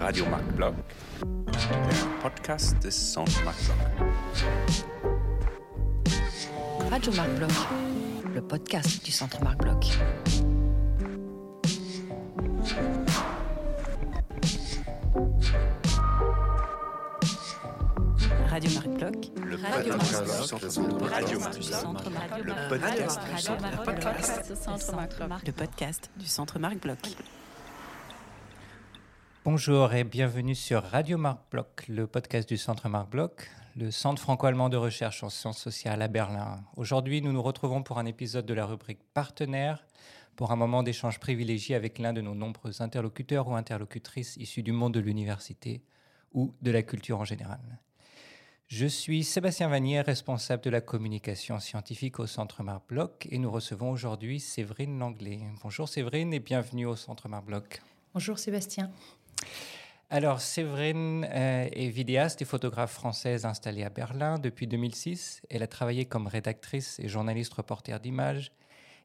Radio Marc Block, der Podcast des Centre Marc Block. Radio Marc Bloch, le podcast du Centre Marc Le podcast du Centre Marc Bloch. Bonjour et bienvenue sur Radio Marc Bloch, le podcast du Centre Marc Bloch, le Centre franco-allemand de recherche en sciences sociales à Berlin. Aujourd'hui, nous nous retrouvons pour un épisode de la rubrique Partenaires, pour un moment d'échange privilégié avec l'un de nos nombreux interlocuteurs ou interlocutrices issus du monde de l'université ou de la culture en général. Je suis Sébastien Vanier, responsable de la communication scientifique au Centre Marc Bloch, et nous recevons aujourd'hui Séverine Langlais. Bonjour Séverine et bienvenue au Centre Marc Bloch. Bonjour Sébastien. Alors, Séverine euh, est vidéaste et photographe française installée à Berlin depuis 2006. Elle a travaillé comme rédactrice et journaliste reporter d'images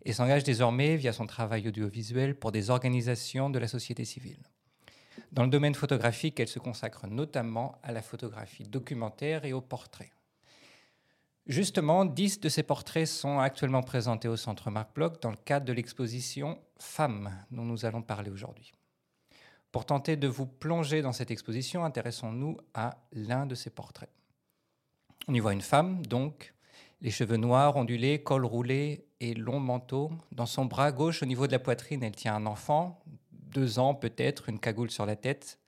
et s'engage désormais via son travail audiovisuel pour des organisations de la société civile. Dans le domaine photographique, elle se consacre notamment à la photographie documentaire et au portrait. Justement, dix de ces portraits sont actuellement présentés au Centre Marc Bloch dans le cadre de l'exposition Femmes dont nous allons parler aujourd'hui. Pour tenter de vous plonger dans cette exposition, intéressons-nous à l'un de ces portraits. On y voit une femme, donc, les cheveux noirs, ondulés, col roulé et long manteau. Dans son bras gauche, au niveau de la poitrine, elle tient un enfant, deux ans peut-être, une cagoule sur la tête.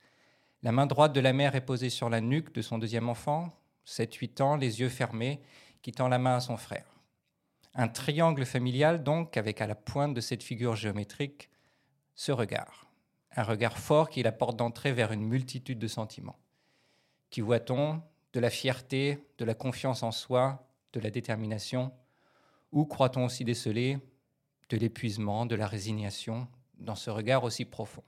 La main droite de la mère est posée sur la nuque de son deuxième enfant, 7-8 ans, les yeux fermés, qui tend la main à son frère. Un triangle familial, donc, avec à la pointe de cette figure géométrique ce regard un regard fort qui la porte d'entrée vers une multitude de sentiments. Qui voit-on De la fierté, de la confiance en soi, de la détermination? Ou croit-on aussi déceler? De l'épuisement, de la résignation dans ce regard aussi profond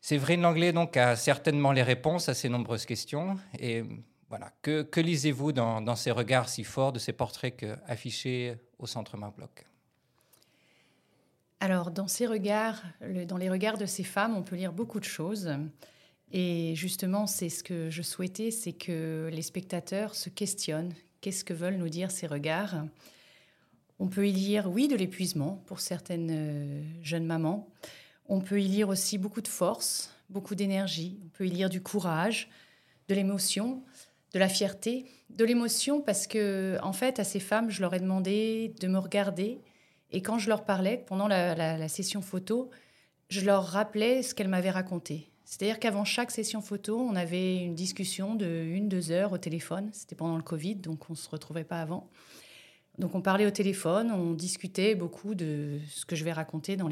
Séverine Langlais donc a certainement les réponses à ces nombreuses questions. Et voilà, que, lisez-vous dans, ces regards si forts de ces portraits affichés au Centre Marc Bloch alors, dans ces regards, dans les regards de ces femmes, on peut lire beaucoup de choses. Et justement, c'est ce que je souhaitais, c'est que les spectateurs se questionnent. Qu'est-ce que veulent nous dire ces regards? On peut y lire, oui, de l'épuisement pour certaines euh, jeunes mamans. On peut y lire aussi beaucoup de force, beaucoup d'énergie. On peut y lire du courage, de l'émotion, de la fierté, de l'émotion parce que, en fait, à ces femmes, je leur ai demandé de me regarder et quand je leur parlais, pendant la, la, la session photo, je leur rappelais ce qu'elles m'avaient raconté. C'est-à-dire qu'avant chaque session photo, on avait une discussion de une, deux heures au téléphone. C'était pendant le Covid, donc on ne se retrouvait pas avant. Donc on parlait au téléphone, on discutait beaucoup de ce que je vais raconter dans,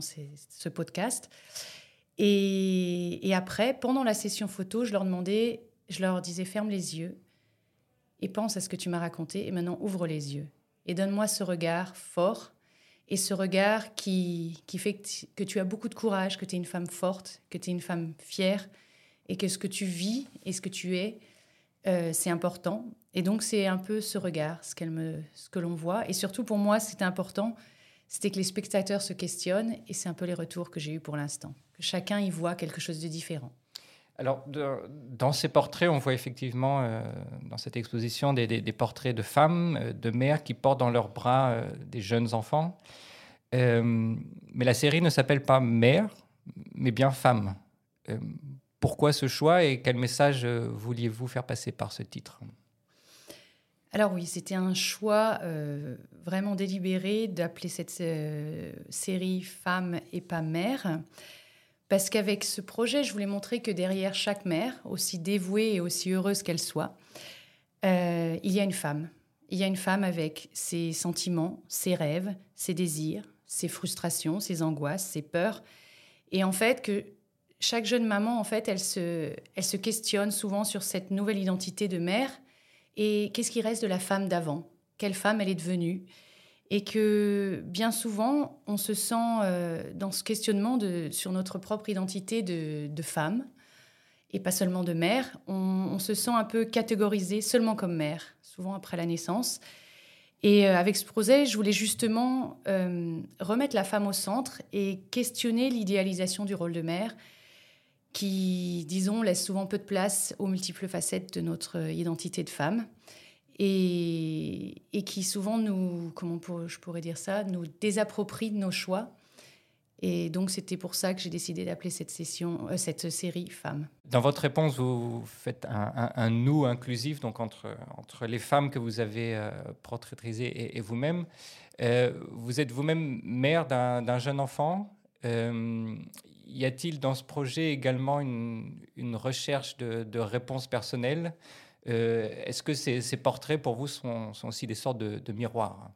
ce podcast. Et, et après, pendant la session photo, je leur demandais, je leur disais ferme les yeux et pense à ce que tu m'as raconté et maintenant ouvre les yeux et donne-moi ce regard fort et ce regard qui, qui fait que tu as beaucoup de courage, que tu es une femme forte, que tu es une femme fière et que ce que tu vis et ce que tu es, euh, c'est important. Et donc c'est un peu ce regard, ce, me, ce que l'on voit. Et surtout pour moi, c'était important, c'était que les spectateurs se questionnent et c'est un peu les retours que j'ai eus pour l'instant. Chacun y voit quelque chose de différent. Alors, dans ces portraits, on voit effectivement, euh, dans cette exposition, des, portraits de femmes, euh, de mères qui portent dans leurs bras des jeunes enfants. mais la série ne s'appelle pas Mère, mais bien Femme. Pourquoi ce choix et quel message vouliez-vous faire passer par ce titre? Alors oui, c'était un choix vraiment délibéré d'appeler cette série Femme et pas Mère. Parce qu'avec ce projet, je voulais montrer que derrière chaque mère, aussi dévouée et aussi heureuse qu'elle soit, euh, il y a une femme. Il y a une femme avec ses sentiments, ses rêves, ses désirs, ses frustrations, ses angoisses, ses peurs. Et en fait, que chaque jeune maman, en fait, elle se, elle se questionne souvent sur cette nouvelle identité de mère. Et qu'est-ce qui reste de la femme d'avant? Quelle femme elle est devenue? Et que bien souvent, on se sent euh, dans ce questionnement sur notre propre identité de, femme, et pas seulement de mère. On, on, se sent un peu catégorisé seulement comme mère, souvent après la naissance. Et euh, avec ce projet, je voulais justement euh, remettre la femme au centre et questionner l'idéalisation du rôle de mère qui, disons, laisse souvent peu de place aux multiples facettes de notre identité de femme et, qui souvent nous, comment je pourrais dire ça, nous désapproprie de nos choix et donc, c'était pour ça que j'ai décidé d'appeler cette, session, euh, cette série Femmes. Dans votre réponse, vous faites un, nous inclusif donc entre, entre les femmes que vous avez euh, et, vous-même. Euh, vous êtes vous-même mère d'un jeune enfant. Y a-t-il dans ce projet également une, recherche de, réponses personnelles Est-ce que ces, portraits, pour vous, sont, aussi des sortes de, miroirs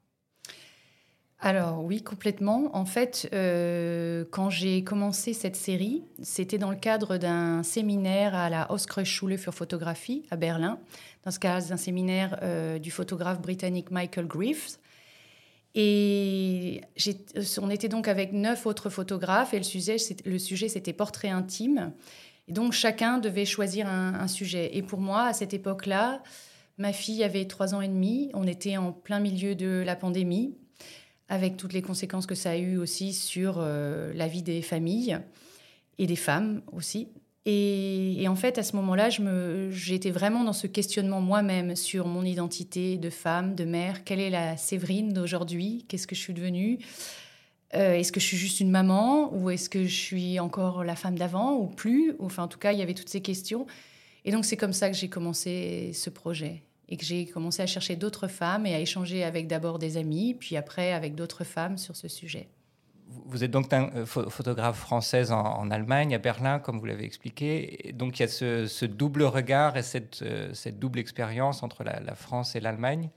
alors oui, complètement. En fait, euh, quand j'ai commencé cette série, c'était dans le cadre d'un séminaire à la Schule für Photographie à Berlin, dans ce cas d'un séminaire euh, du photographe britannique Michael Griffiths. Et on était donc avec neuf autres photographes et le sujet, c'était portrait intime. Donc chacun devait choisir un, un sujet. Et pour moi, à cette époque-là, ma fille avait trois ans et demi, on était en plein milieu de la pandémie avec toutes les conséquences que ça a eu aussi sur euh, la vie des familles et des femmes aussi. Et, en fait, à ce moment-là, j'étais vraiment dans ce questionnement moi-même sur mon identité de femme, de mère. Quelle est la Séverine d'aujourd'hui? Qu'est-ce que je suis devenue? Euh, Est-ce que je suis juste une maman? Ou est-ce que je suis encore la femme d'avant? Ou plus? Enfin, en tout cas, il y avait toutes ces questions. Et donc, c'est comme ça que j'ai commencé ce projet et que j'ai commencé à chercher d'autres femmes et à échanger avec d'abord des amis, puis après avec d'autres femmes sur ce sujet. Vous êtes donc euh, photographe française en, Allemagne, à Berlin, comme vous l'avez expliqué. donc il y a ce, double regard et cette, euh, cette double expérience entre la, France et l'Allemagne.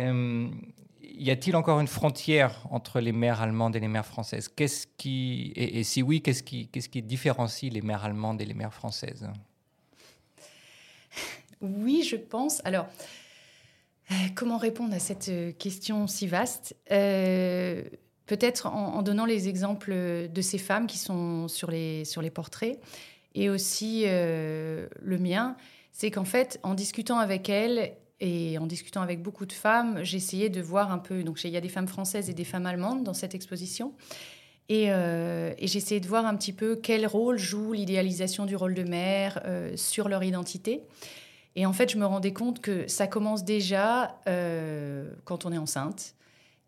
Euh, y a-t-il encore une frontière entre les mères allemandes et les mères françaises? Qu'est-ce qui et, si oui, qu'est-ce qui, différencie les mères allemandes et les mères françaises? Oui, je pense. Alors, comment répondre à cette question si vaste? Peut-être en, donnant les exemples de ces femmes qui sont sur les, sur les portraits et aussi le mien. C'est qu'en fait, en discutant avec elles et en discutant avec beaucoup de femmes, j'essayais de voir un peu. Donc, il y a des femmes françaises et des femmes allemandes dans cette exposition. Et, et j'essayais de voir un petit peu quel rôle joue l'idéalisation du rôle de mère sur leur identité. Et en fait, je me rendais compte que ça commence déjà euh, quand on est enceinte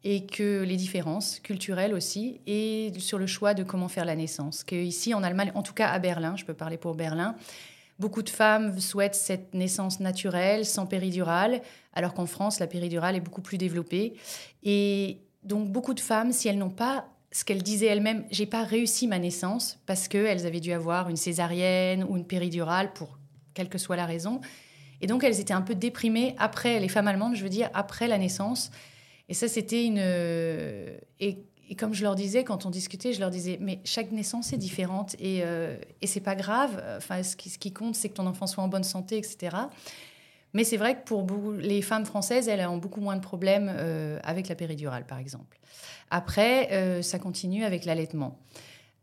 et que les différences culturelles aussi et sur le choix de comment faire la naissance. Que ici en Allemagne, en tout cas à Berlin, je peux parler pour Berlin, beaucoup de femmes souhaitent cette naissance naturelle, sans péridurale, alors qu'en France, la péridurale est beaucoup plus développée. Et donc beaucoup de femmes, si elles n'ont pas ce qu'elles disaient elles-mêmes, j'ai pas réussi ma naissance parce qu'elles avaient dû avoir une césarienne ou une péridurale pour quelle que soit la raison, et donc, elles étaient un peu déprimées après, les femmes allemandes, je veux dire, après la naissance. Et ça, c'était une. Et, comme je leur disais, quand on discutait, je leur disais, mais chaque naissance est différente et, euh, et c'est pas grave. Enfin, ce qui, compte, c'est que ton enfant soit en bonne santé, etc. Mais c'est vrai que pour les femmes françaises, elles ont beaucoup moins de problèmes euh, avec la péridurale, par exemple. Après, euh, ça continue avec l'allaitement.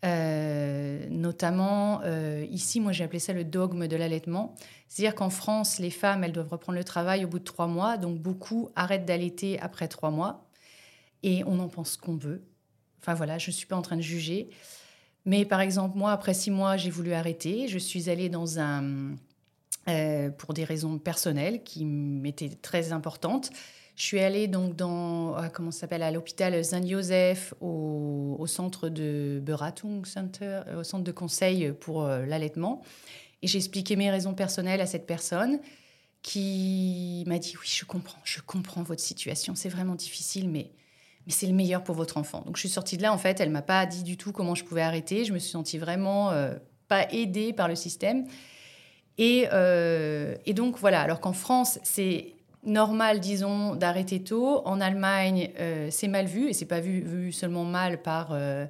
Euh, notamment, euh, ici, moi j'ai appelé ça le dogme de l'allaitement. C'est-à-dire qu'en France, les femmes, elles doivent reprendre le travail au bout de trois mois, donc beaucoup arrêtent d'allaiter après trois mois, et on en pense qu'on veut. Enfin voilà, je ne suis pas en train de juger. Mais par exemple, moi, après six mois, j'ai voulu arrêter. Je suis allée dans un... Euh, pour des raisons personnelles qui m'étaient très importantes. Je suis allée donc dans, euh, comment s'appelle, à l'hôpital Saint-Joseph, au, centre de Beratung Center, euh, au centre de conseil pour euh, l'allaitement. Et j'ai expliqué mes raisons personnelles à cette personne qui m'a dit Oui, je comprends, je comprends votre situation, c'est vraiment difficile, mais, mais c'est le meilleur pour votre enfant. Donc je suis sortie de là, en fait, elle m'a pas dit du tout comment je pouvais arrêter. Je me suis sentie vraiment pas aidée par le système. Et, et donc voilà, alors qu'en France, c'est normal, disons, d'arrêter tôt. En Allemagne, euh, c'est mal vu, et c'est pas vu, seulement mal par euh,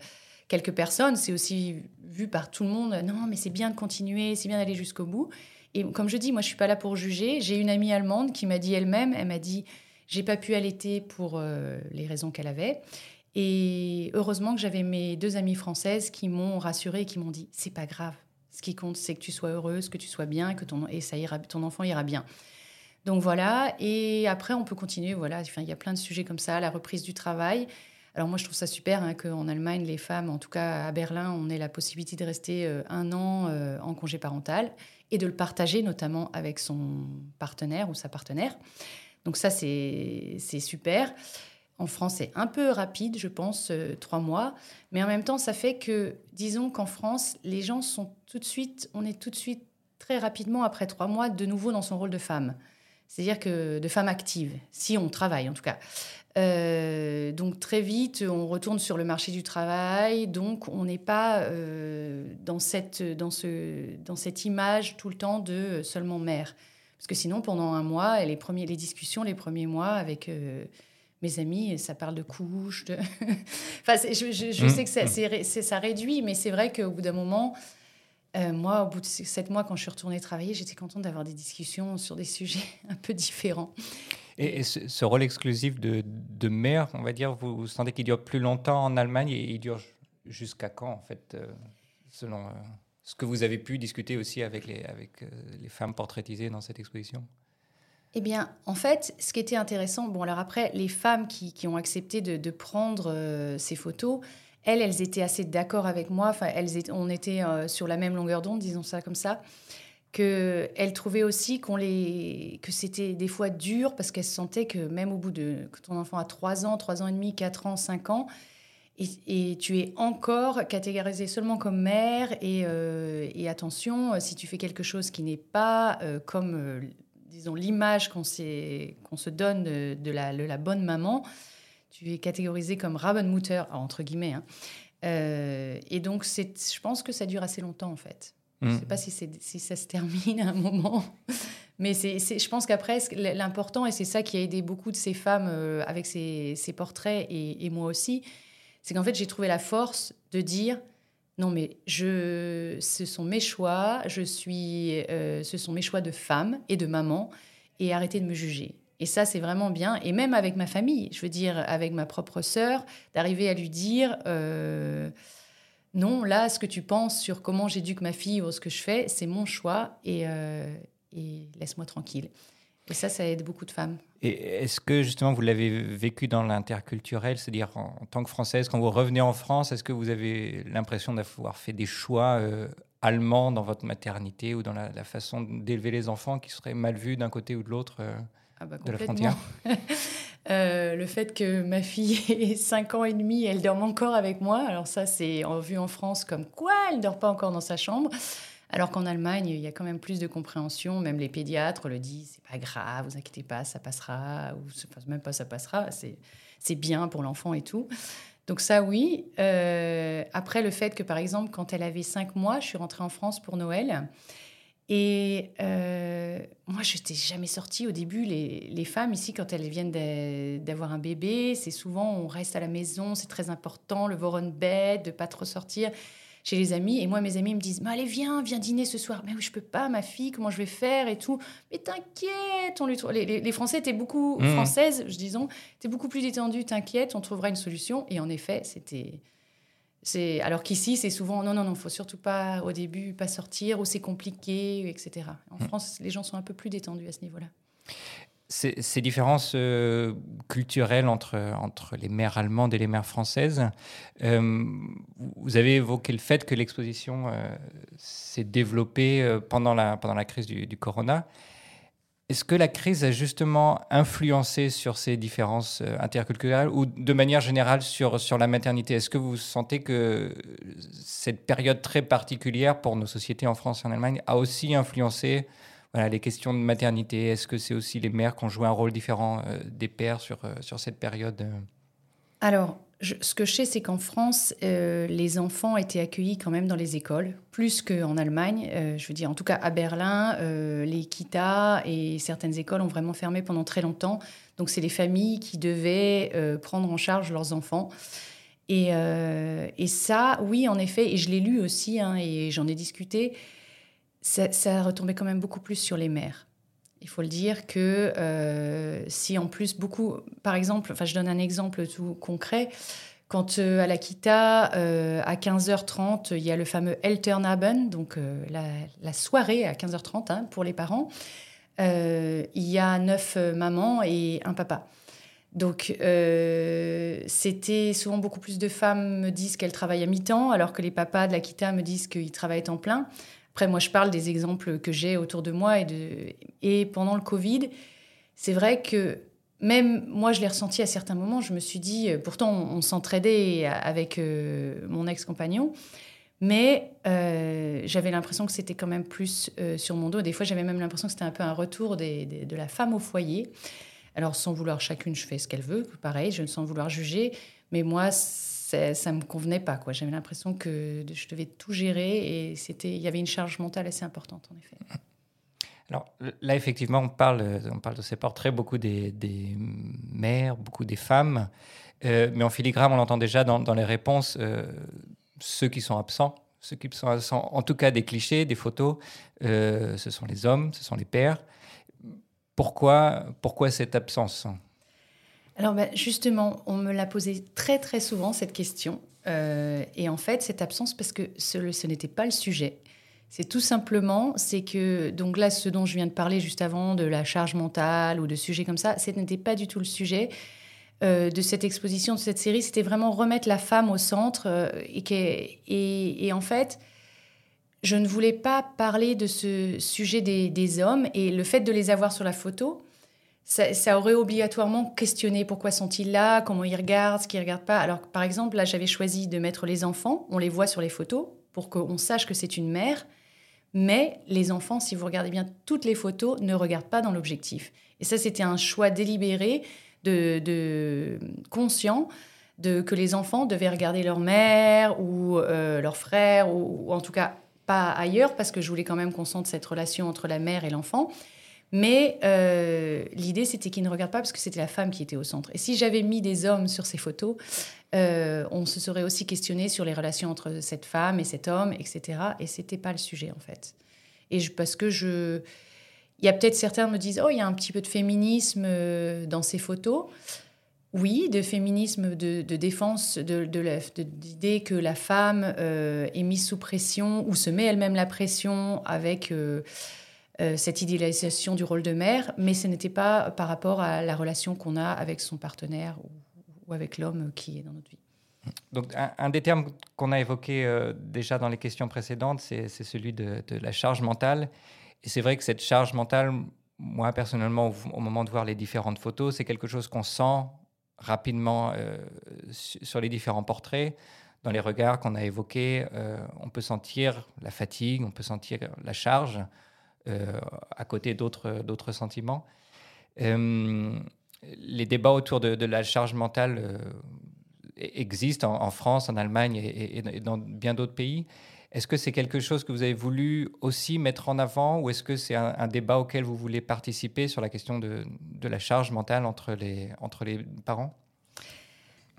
quelques personnes, c'est aussi vu par tout le monde. Non, mais c'est bien de continuer, c'est bien d'aller jusqu'au bout. Et comme je dis, moi, je suis pas là pour juger. J'ai une amie allemande qui m'a dit elle-même, elle m'a dit, j'ai pas pu allaiter pour euh, les raisons qu'elle avait. Et heureusement que j'avais mes deux amies françaises qui m'ont rassurée et qui m'ont dit, c'est pas grave. Ce qui compte, c'est que tu sois heureuse, que tu sois bien, que ton, et ça ira, ton enfant ira bien. Donc voilà, et après on peut continuer, voilà, enfin, il y a plein de sujets comme ça, la reprise du travail. Alors moi je trouve ça super hein, qu'en Allemagne, les femmes, en tout cas à Berlin, on ait la possibilité de rester euh, un an euh, en congé parental et de le partager notamment avec son partenaire ou sa partenaire. Donc ça c'est super. En France, c'est un peu rapide, je pense, euh, trois mois. Mais en même temps, ça fait que, disons qu'en France, les gens sont tout de suite, on est tout de suite, très rapidement, après trois mois, de nouveau dans son rôle de femme. C'est-à-dire que de femme active, si on travaille en tout cas. Euh, donc très vite, on retourne sur le marché du travail. Donc on n'est pas euh, dans, cette, dans, ce, dans cette image tout le temps de seulement mère. Parce que sinon, pendant un mois, les, premiers, les discussions, les premiers mois avec mes amis, ça parle de couches. De... enfin, je, je, mmh. sais que ça, mmh. ça réduit, mais c'est vrai qu'au bout d'un moment, euh, moi, au bout de sept mois, quand je suis retournée travailler, j'étais contente d'avoir des discussions sur des sujets un peu différents. Et, ce, rôle exclusif de, de, mère, on va dire, vous, sentez qu'il dure plus longtemps en Allemagne et il dure jusqu'à quand, en fait, euh, selon euh, ce que vous avez pu discuter aussi avec les, les femmes portraitisées dans cette exposition? Eh bien, en fait, ce qui était intéressant, bon, alors après, les femmes qui, ont accepté de, prendre euh, ces photos, elles, elles étaient assez d'accord avec moi. Enfin, elles étaient, on était euh, sur la même longueur d'onde, disons ça comme ça. Que elles trouvaient aussi les, que c'était des fois dur parce qu'elles sentaient que même au bout de ton enfant a 3 ans, 3 ans et demi, 4 ans, 5 ans, et, tu es encore catégorisée seulement comme mère. Et, euh, attention, si tu fais quelque chose qui n'est pas comme disons, l'image qu'on se donne de, la, bonne maman, tu es catégorisé comme Rabenmutter, entre guillemets. Hein. Euh, et donc, je pense que ça dure assez longtemps, en fait. Je ne mm. sais pas si, si, ça se termine à un moment. Mais c'est, je pense qu'après, l'important, et c'est ça qui a aidé beaucoup de ces femmes euh, avec ces, ces portraits, et, et, moi aussi, c'est qu'en fait, j'ai trouvé la force de dire non, mais je, ce sont mes choix, je suis, euh, ce sont mes choix de femme et de maman, et arrêtez de me juger. Et ça, c'est vraiment bien. Et même avec ma famille, je veux dire, avec ma propre sœur, d'arriver à lui dire euh, non, là, ce que tu penses sur comment j'éduque ma fille ou ce que je fais, c'est mon choix, et, euh, et laisse-moi tranquille. Et ça, ça aide beaucoup de femmes. Et est-ce que justement vous l'avez vécu dans l'interculturel, c'est-à-dire en, tant que française, quand vous revenez en France, est-ce que vous avez l'impression d'avoir fait des choix euh, allemands dans votre maternité ou dans la, façon d'élever les enfants qui seraient mal vus d'un côté ou de l'autre euh, ah bah, de la frontière? euh, Le fait que ma fille ait 5 ans et demi, elle dorme encore avec moi, alors ça c'est vu en France comme quoi elle dort pas encore dans sa chambre. Alors qu'en Allemagne, il y a quand même plus de compréhension. Même les pédiatres le disent, c'est pas grave, vous inquiétez pas, ça passera, ou même pas ça passera, c'est bien pour l'enfant et tout. Donc ça, oui. Euh, après, le fait que, par exemple, quand elle avait cinq mois, je suis rentrée en France pour Noël. Et euh, moi, je n'étais jamais sortie au début. Les, les, femmes ici, quand elles viennent d'avoir un bébé, c'est souvent on reste à la maison, c'est très important, le voron bed, de pas trop sortir chez les amis. Et moi, mes amis me disent mais Allez, viens, viens dîner ce soir. Mais oui, je peux pas, ma fille, comment je vais faire et tout. Mais t'inquiète, on lui les, les, Français étaient beaucoup, mmh. françaises, je disons, étaient beaucoup plus détendues. T'inquiète, on trouvera une solution. Et en effet, c'était. C'est alors qu'ici c'est souvent non non non faut surtout pas au début pas sortir ou c'est compliqué etc. En mmh. France les gens sont un peu plus détendus à ce niveau-là ces, différences euh, culturelles entre, entre les mères allemandes et les mères françaises, euh, vous avez évoqué le fait que l'exposition euh, s'est développée pendant, la, pendant la crise du, corona. Est-ce que la crise a justement influencé sur ces différences interculturelles ou de manière générale sur, sur la maternité? Est-ce que vous sentez que cette période très particulière pour nos sociétés en France et en Allemagne a aussi influencé les questions de maternité, est-ce que c'est aussi les mères qui ont joué un rôle différent euh, des pères sur, euh, sur cette période euh? Ce que je sais, c'est qu'en France, les enfants étaient accueillis quand même dans les écoles, plus qu'en Allemagne. je veux dire, en tout cas à Berlin, les Kita et certaines écoles ont vraiment fermé pendant très longtemps. Donc, c'est les familles qui devaient prendre en charge leurs enfants. Et, et, ça, oui, en effet, et je l'ai lu aussi, hein, et j'en ai discuté, ça, ça, retombait quand même beaucoup plus sur les mères. Il faut le dire que euh, si en plus beaucoup, par exemple, enfin je donne un exemple tout concret, quand euh, à l'Akita, euh, à 15h30, il y a le fameux Elternabend, donc la, soirée à 15h30 hein, pour les parents, il y a neuf mamans et un papa. Donc, c'était souvent beaucoup plus de femmes me disent qu'elles travaillent à mi-temps, alors que les papas de l'Akita me disent qu'ils travaillent en plein. Après, moi, je parle des exemples que j'ai autour de moi et, de... et pendant le Covid, c'est vrai que même moi, je l'ai ressenti à certains moments. Je me suis dit, euh, pourtant, on, s'entraidait avec euh, mon ex-compagnon, mais j'avais l'impression que c'était quand même plus sur mon dos. Des fois, j'avais même l'impression que c'était un peu un retour de la femme au foyer. Alors, sans vouloir, chacune, je fais ce qu'elle veut, pareil, je ne sans vouloir juger, mais moi, ça ne me convenait pas. Quoi. J'avais l'impression que je devais tout gérer et c'était, il y avait une charge mentale assez importante, en effet. Alors là, effectivement, on parle, on parle de ces portraits, beaucoup des, mères, beaucoup des femmes, euh, mais en filigrane, on l'entend déjà dans, les réponses, euh, ceux qui sont absents, ceux qui sont absents, en tout cas des clichés, des photos, euh, ce sont les hommes, ce sont les pères. Pourquoi, pourquoi cette absence? Alors ben, justement, on me l'a posé très très souvent cette question. Euh, et en fait, cette absence, parce que ce, n'était pas le sujet. C'est tout simplement, c'est que, donc là, ce dont je viens de parler juste avant, de la charge mentale ou de sujets comme ça, ce n'était pas du tout le sujet euh, de cette exposition, de cette série. C'était vraiment remettre la femme au centre. Euh, et, et, en fait, je ne voulais pas parler de ce sujet des, hommes et le fait de les avoir sur la photo, ça, aurait obligatoirement questionné pourquoi sont-ils là, comment ils regardent, ce qu'ils regardent pas. Alors, par exemple, là, j'avais choisi de mettre les enfants, on les voit sur les photos pour qu'on sache que c'est une mère, mais les enfants, si vous regardez bien toutes les photos, ne regardent pas dans l'objectif. Et ça, c'était un choix délibéré, de, conscient, de, que les enfants devaient regarder leur mère ou euh, leur frère, ou, ou en tout cas pas ailleurs, parce que je voulais quand même qu'on sente cette relation entre la mère et l'enfant. Mais euh, l'idée, c'était qu'ils ne regardent pas parce que c'était la femme qui était au centre. Et si j'avais mis des hommes sur ces photos, euh, on se serait aussi questionné sur les relations entre cette femme et cet homme, etc. Et c'était pas le sujet, en fait. Et parce que je. Il y a peut-être certains me disent Oh, il y a un petit peu de féminisme euh, dans ces photos oui, de féminisme, de, défense de, l'idée que la femme est mise sous pression ou se met elle-même la pression avec euh, euh, cette idéalisation du rôle de mère, mais ce n'était pas par rapport à la relation qu'on a avec son partenaire ou, avec l'homme qui est dans notre vie. Donc, un, des termes qu'on a évoqué déjà dans les questions précédentes, c'est celui de, la charge mentale. Et c'est vrai que cette charge mentale, moi personnellement, au moment de voir les différentes photos, c'est quelque chose qu'on sent rapidement euh, sur les différents portraits. Dans les regards qu'on a évoqués, euh, on peut sentir la fatigue, on peut sentir la charge, euh, à côté d'autres sentiments. les débats autour de, la charge mentale existent en, France, en Allemagne et dans bien d'autres pays. Est-ce que c'est quelque chose que vous avez voulu aussi mettre en avant ou est-ce que c'est un, débat auquel vous voulez participer sur la question de, la charge mentale entre les, entre les parents?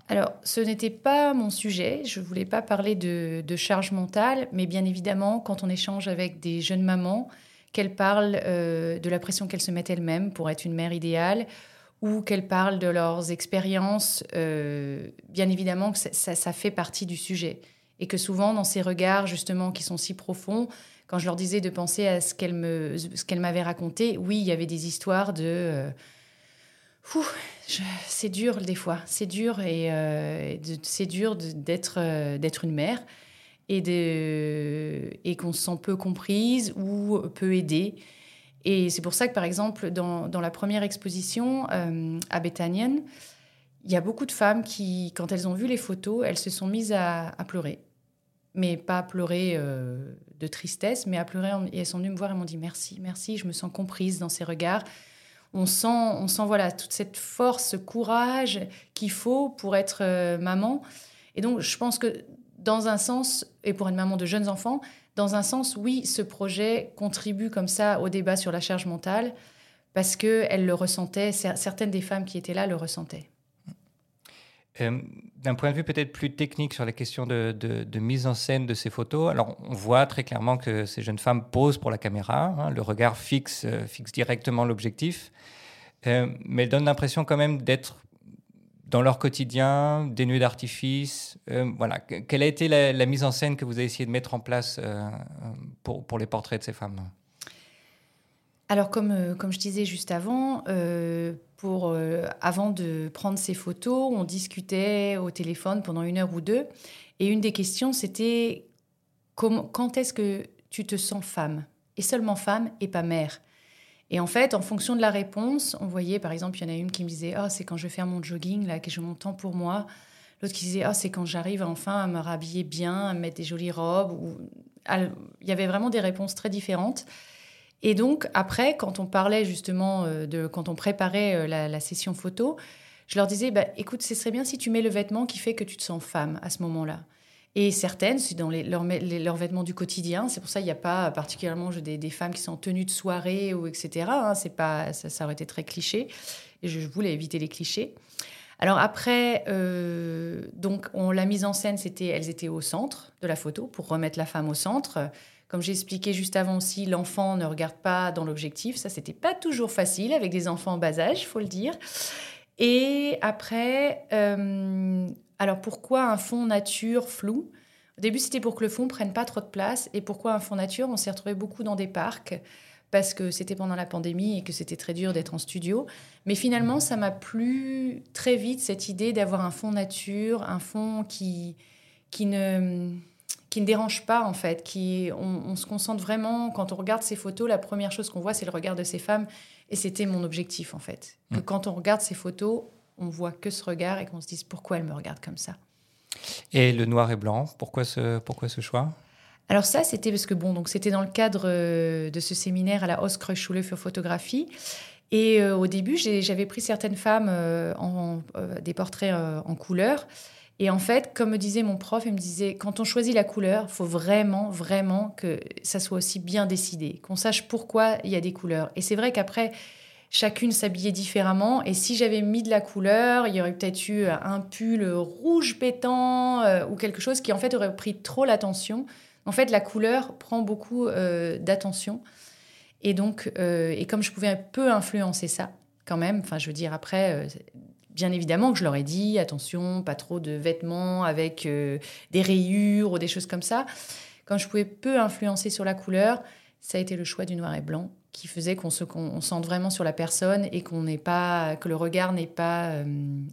Alors, ce n'était pas mon sujet. Je ne voulais pas parler de, charge mentale, mais bien évidemment, quand on échange avec des jeunes mamans, qu'elles parlent euh, de la pression qu'elles se mettent elles-mêmes pour être une mère idéale, ou qu'elles parlent de leurs expériences, euh, bien évidemment que ça, fait partie du sujet. Et que souvent, dans ces regards, justement, qui sont si profonds, quand je leur disais de penser à ce qu'elles m'avaient raconté, oui, il y avait des histoires de... Euh, c'est dur des fois, c'est dur et c'est dur d'être une mère et, qu'on se sent peu comprise ou peu aidée. Et c'est pour ça que, par exemple, dans, dans la première exposition à Bethanien, il y a beaucoup de femmes qui, quand elles ont vu les photos, elles se sont mises à, pleurer. Mais pas à pleurer euh, de tristesse, mais à pleurer. Et elles sont venues me voir et m'ont dit merci, merci, je me sens comprise dans ces regards. On sent, on sent voilà, toute cette force, ce courage qu'il faut pour être euh, maman. Et donc, je pense que dans un sens, et pour une maman de jeunes enfants, dans un sens, oui, ce projet contribue comme ça au débat sur la charge mentale, parce qu'elles le ressentaient, certaines des femmes qui étaient là le ressentaient. Euh, d'un point de vue peut-être plus technique sur la question de, mise en scène de ces photos, alors on voit très clairement que ces jeunes femmes posent pour la caméra, hein, le regard fixe, euh, fixe directement l'objectif, euh, mais elles donnent l'impression quand même d'être dans leur quotidien, dénuées d'artifice. voilà. Quelle a été la, mise en scène que vous avez essayé de mettre en place pour, pour les portraits de ces femmes? Alors, comme, euh, comme je disais juste avant, euh, pour, euh, avant de prendre ces photos, on discutait au téléphone pendant une heure ou deux. Et une des questions, c'était quand est-ce que tu te sens femme? Et seulement femme et pas mère. Et en fait, en fonction de la réponse, on voyait, par exemple, il y en a une qui me disait oh, c'est quand je vais faire mon jogging, là, que j'ai mon temps pour moi. L'autre qui disait oh, c'est quand j'arrive enfin à me rhabiller bien, à mettre des jolies robes. Ou... Il y avait vraiment des réponses très différentes. Et donc, après, quand on parlait justement euh, de. quand on préparait euh, la, session photo, je leur disais bah, écoute, ce serait bien si tu mets le vêtement qui fait que tu te sens femme à ce moment-là. Et certaines, c'est dans leurs, vêtements du quotidien. C'est pour ça qu'il n'y a pas particulièrement des, femmes qui sont en tenue de soirée ou etc. Hein. c'est pas, ça, aurait été très cliché. Et je voulais éviter les clichés. Alors après, euh, donc on, la mise en scène, c'était, elles étaient au centre de la photo pour remettre la femme au centre. Comme j'ai expliqué juste avant aussi, l'enfant ne regarde pas dans l'objectif. Ça, c'était pas toujours facile avec des enfants en bas âge, faut le dire. Et après, euh, alors pourquoi un fond nature flou? Au début, c'était pour que le fond prenne pas trop de place. Et pourquoi un fond nature? On s'est retrouvé beaucoup dans des parcs parce que c'était pendant la pandémie et que c'était très dur d'être en studio. Mais finalement, ça m'a plu très vite cette idée d'avoir un fond nature, un fond qui, qui ne qui ne dérange pas en fait, qui on, se concentre vraiment quand on regarde ces photos, la première chose qu'on voit c'est le regard de ces femmes et c'était mon objectif en fait. Que mm. quand on regarde ces photos, on voit que ce regard et qu'on se dise pourquoi elle me regarde comme ça. Et le noir et blanc, pourquoi ce, pourquoi ce choix? Alors ça, c'était parce que bon, donc c'était dans le cadre euh, de ce séminaire à la Schule für Photographie. Et euh, au début, j'avais pris certaines femmes euh, en, des portraits en couleur. Et en fait, comme me disait mon prof, il me disait, quand on choisit la couleur, il faut vraiment, vraiment que ça soit aussi bien décidé, qu'on sache pourquoi il y a des couleurs. Et c'est vrai qu'après, chacune s'habillait différemment. Et si j'avais mis de la couleur, il y aurait peut-être eu un pull rouge pétant euh, ou quelque chose qui en fait aurait pris trop l'attention. En fait, la couleur prend beaucoup euh, d'attention. Et donc, euh, et comme je pouvais un peu influencer ça, quand même, enfin, je veux dire, après, bien évidemment que je leur ai dit, attention, pas trop de vêtements avec des rayures ou des choses comme ça. Quand je pouvais peu influencer sur la couleur, ça a été le choix du noir et blanc qui faisait qu'on se qu'on sente vraiment sur la personne et qu'on n'est pas que le regard n'est pas euh,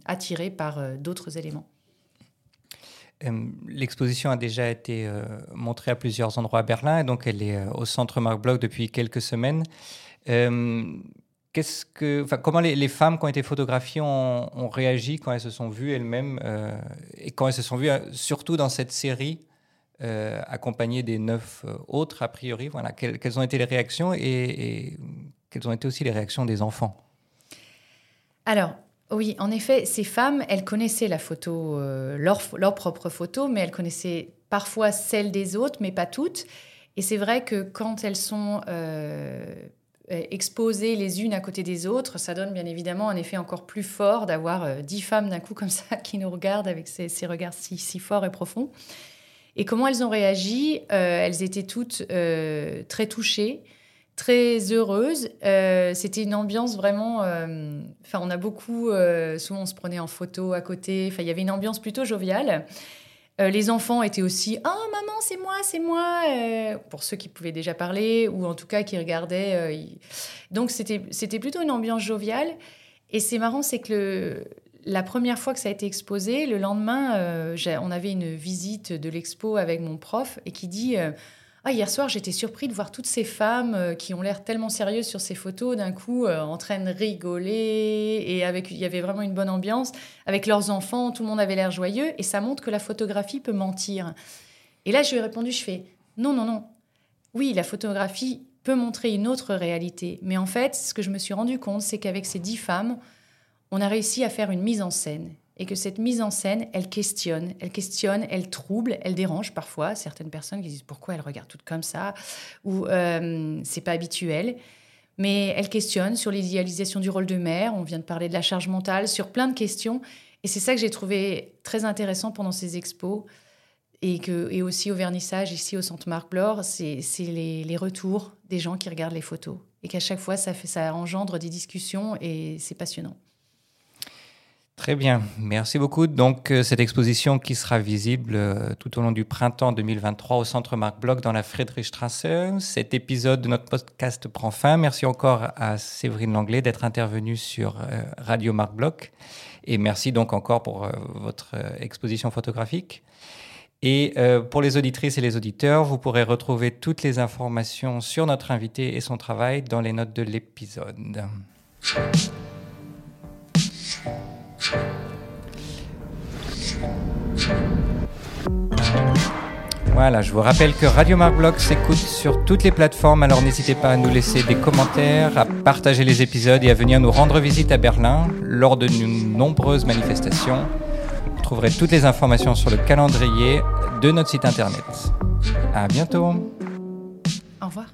attiré par euh, d'autres éléments. L'exposition a déjà été euh, montrée à plusieurs endroits à Berlin et donc elle est au centre Marc Bloch depuis quelques semaines. Qu'est-ce que, comment les, femmes qui ont été photographiées ont réagi quand elles se sont vues elles-mêmes et quand elles se sont vues surtout dans cette série euh, des neuf euh, autres, a priori. Voilà. Quelles, ont été les réactions et, quelles ont été aussi les réactions des enfants? Alors, oui, en effet, ces femmes, elles connaissaient la photo, euh, leur, leur, propre photo, mais elles connaissaient parfois celle des autres, mais pas toutes. Et c'est vrai que quand elles sont exposées les unes à côté des autres, ça donne bien évidemment un effet encore plus fort d'avoir dix femmes d'un coup comme ça qui nous regardent avec ces, ces regards si, si forts et profonds. Et comment elles ont réagi euh, Elles étaient toutes euh, très touchées, très heureuses. Euh, c'était une ambiance vraiment. Enfin, on a beaucoup. souvent, on se prenait en photo à côté. Enfin, il y avait une ambiance plutôt joviale. les enfants étaient aussi Oh, maman, c'est moi, c'est moi Pour ceux qui pouvaient déjà parler, ou en tout cas qui regardaient. Donc, c'était plutôt une ambiance joviale. Et c'est marrant, c'est que le, la première fois que ça a été exposé, le lendemain, euh, on avait une visite de l'expo avec mon prof et qui dit euh, ah, hier soir, j'étais surpris de voir toutes ces femmes euh, qui ont l'air tellement sérieuses sur ces photos, d'un coup en train de rigoler et avec il y avait vraiment une bonne ambiance avec leurs enfants, tout le monde avait l'air joyeux et ça montre que la photographie peut mentir. Et là, je lui ai répondu je fais non non non. Oui, la photographie peut montrer une autre réalité, mais en fait, ce que je me suis rendu compte, c'est qu'avec ces dix femmes, on a réussi à faire une mise en scène et que cette mise en scène, elle questionne, elle questionne, elle trouble, elle dérange parfois certaines personnes qui disent pourquoi elles regardent toutes comme ça? Ou euh, c'est pas habituel. Mais elle questionne sur l'idéalisation du rôle de mère. On vient de parler de la charge mentale, sur plein de questions. Et c'est ça que j'ai trouvé très intéressant pendant ces expos et, que, et aussi au vernissage ici au Centre Marc Blore, c'est les, les, retours des gens qui regardent les photos. Et qu'à chaque fois, ça, fait, ça engendre des discussions et c'est passionnant. Très bien, merci beaucoup. Donc, euh, cette exposition qui sera visible euh, tout au long du printemps 2023 au Centre Marc Bloch dans la Friedrichstrasse. Cet épisode de notre podcast prend fin. Merci encore à Séverine Langlais d'être intervenue sur euh, Radio Marc Bloch. Et merci donc encore pour votre exposition photographique. Et pour les auditrices et les auditeurs, vous pourrez retrouver toutes les informations sur notre invité et son travail dans les notes de l'épisode. Voilà, je vous rappelle que Radio Marc s'écoute sur toutes les plateformes, alors n'hésitez pas à nous laisser des commentaires, à partager les épisodes et à venir nous rendre visite à Berlin lors de nombreuses manifestations. Vous trouverez toutes les informations sur le calendrier de notre site internet. À bientôt. Au revoir.